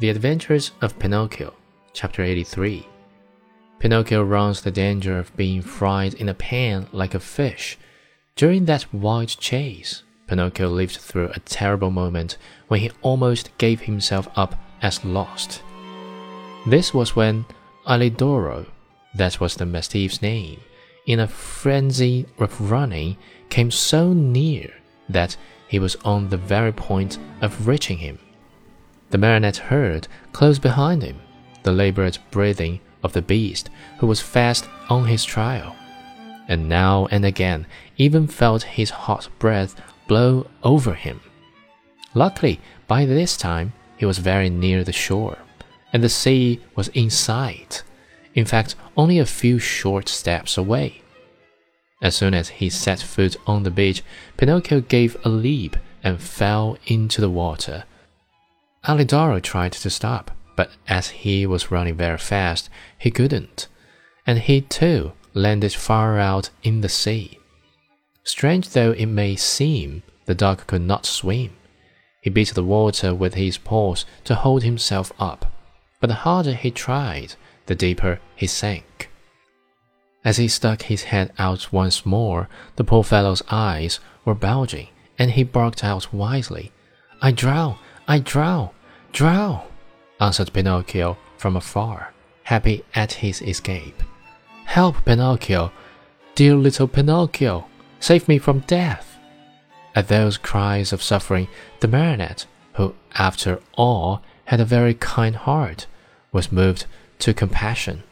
The Adventures of Pinocchio, Chapter 83. Pinocchio runs the danger of being fried in a pan like a fish. During that wild chase, Pinocchio lived through a terrible moment when he almost gave himself up as lost. This was when Alidoro, that was the mastiff's name, in a frenzy of running, came so near that he was on the very point of reaching him. The marionette heard, close behind him, the labored breathing of the beast who was fast on his trail, and now and again even felt his hot breath blow over him. Luckily, by this time, he was very near the shore, and the sea was in sight. In fact, only a few short steps away. As soon as he set foot on the beach, Pinocchio gave a leap and fell into the water. Alidoro tried to stop, but as he was running very fast, he couldn't, and he too landed far out in the sea. Strange though it may seem, the dog could not swim. He beat the water with his paws to hold himself up, but the harder he tried, the deeper he sank. As he stuck his head out once more, the poor fellow's eyes were bulging, and he barked out wisely, I drown! I drown! Drown! answered Pinocchio from afar, happy at his escape. Help, Pinocchio! Dear little Pinocchio! Save me from death! At those cries of suffering, the marionette, who after all had a very kind heart, was moved to compassion.